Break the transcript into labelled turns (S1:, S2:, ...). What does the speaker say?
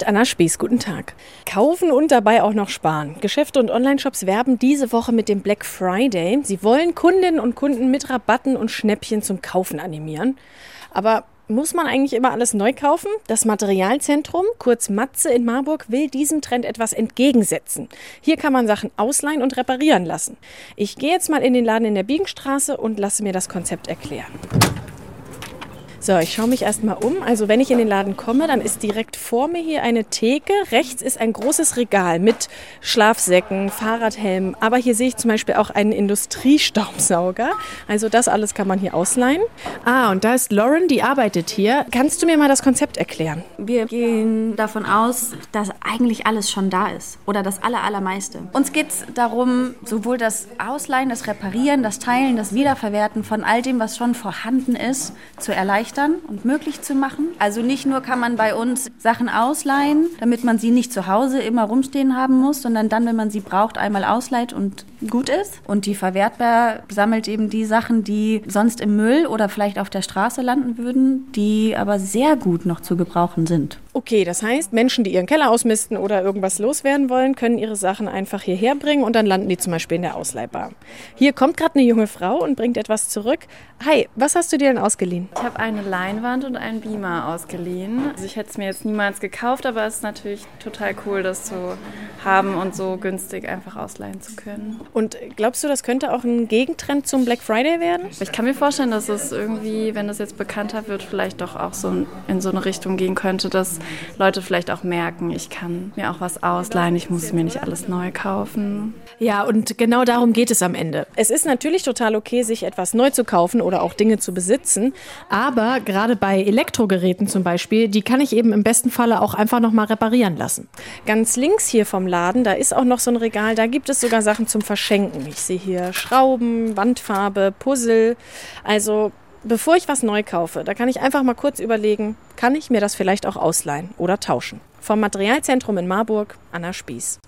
S1: Mit Anna Spieß, guten Tag. Kaufen und dabei auch noch sparen. Geschäfte und Onlineshops werben diese Woche mit dem Black Friday. Sie wollen Kundinnen und Kunden mit Rabatten und Schnäppchen zum Kaufen animieren. Aber muss man eigentlich immer alles neu kaufen? Das Materialzentrum, kurz Matze in Marburg, will diesem Trend etwas entgegensetzen. Hier kann man Sachen ausleihen und reparieren lassen. Ich gehe jetzt mal in den Laden in der Biegenstraße und lasse mir das Konzept erklären. So, ich schaue mich erstmal um. Also wenn ich in den Laden komme, dann ist direkt vor mir hier eine Theke. Rechts ist ein großes Regal mit Schlafsäcken, Fahrradhelmen. Aber hier sehe ich zum Beispiel auch einen Industriestaubsauger. Also das alles kann man hier ausleihen. Ah, und da ist Lauren, die arbeitet hier. Kannst du mir mal das Konzept erklären?
S2: Wir gehen davon aus, dass eigentlich alles schon da ist. Oder das aller, allermeiste. Uns geht es darum, sowohl das Ausleihen, das Reparieren, das Teilen, das Wiederverwerten von all dem, was schon vorhanden ist, zu erleichtern erleichtern und möglich zu machen. Also nicht nur kann man bei uns Sachen ausleihen, damit man sie nicht zu Hause immer rumstehen haben muss, sondern dann, wenn man sie braucht, einmal ausleiht und gut ist. Und die Verwertbar sammelt eben die Sachen, die sonst im Müll oder vielleicht auf der Straße landen würden, die aber sehr gut noch zu gebrauchen sind.
S1: Okay, das heißt, Menschen, die ihren Keller ausmisten oder irgendwas loswerden wollen, können ihre Sachen einfach hierher bringen und dann landen die zum Beispiel in der Ausleihbar. Hier kommt gerade eine junge Frau und bringt etwas zurück. Hi, was hast du dir denn ausgeliehen?
S3: Ich habe eine Leinwand und einen Beamer ausgeliehen. Also ich hätte es mir jetzt niemals gekauft, aber es ist natürlich total cool, das zu haben und so günstig einfach ausleihen zu können.
S1: Und glaubst du, das könnte auch ein Gegentrend zum Black Friday werden?
S3: Ich kann mir vorstellen, dass es irgendwie, wenn es jetzt bekannter wird, vielleicht doch auch so in so eine Richtung gehen könnte, dass Leute vielleicht auch merken, ich kann mir auch was ausleihen, ich muss mir nicht alles neu kaufen.
S1: Ja, und genau darum geht es am Ende. Es ist natürlich total okay, sich etwas neu zu kaufen oder auch Dinge zu besitzen, aber gerade bei Elektrogeräten zum Beispiel, die kann ich eben im besten Falle auch einfach nochmal reparieren lassen. Ganz links hier vom Laden, da ist auch noch so ein Regal, da gibt es sogar Sachen zum Verschenken. Ich sehe hier Schrauben, Wandfarbe, Puzzle. Also bevor ich was neu kaufe, da kann ich einfach mal kurz überlegen, kann ich mir das vielleicht auch ausleihen oder tauschen. Vom Materialzentrum in Marburg, Anna Spieß.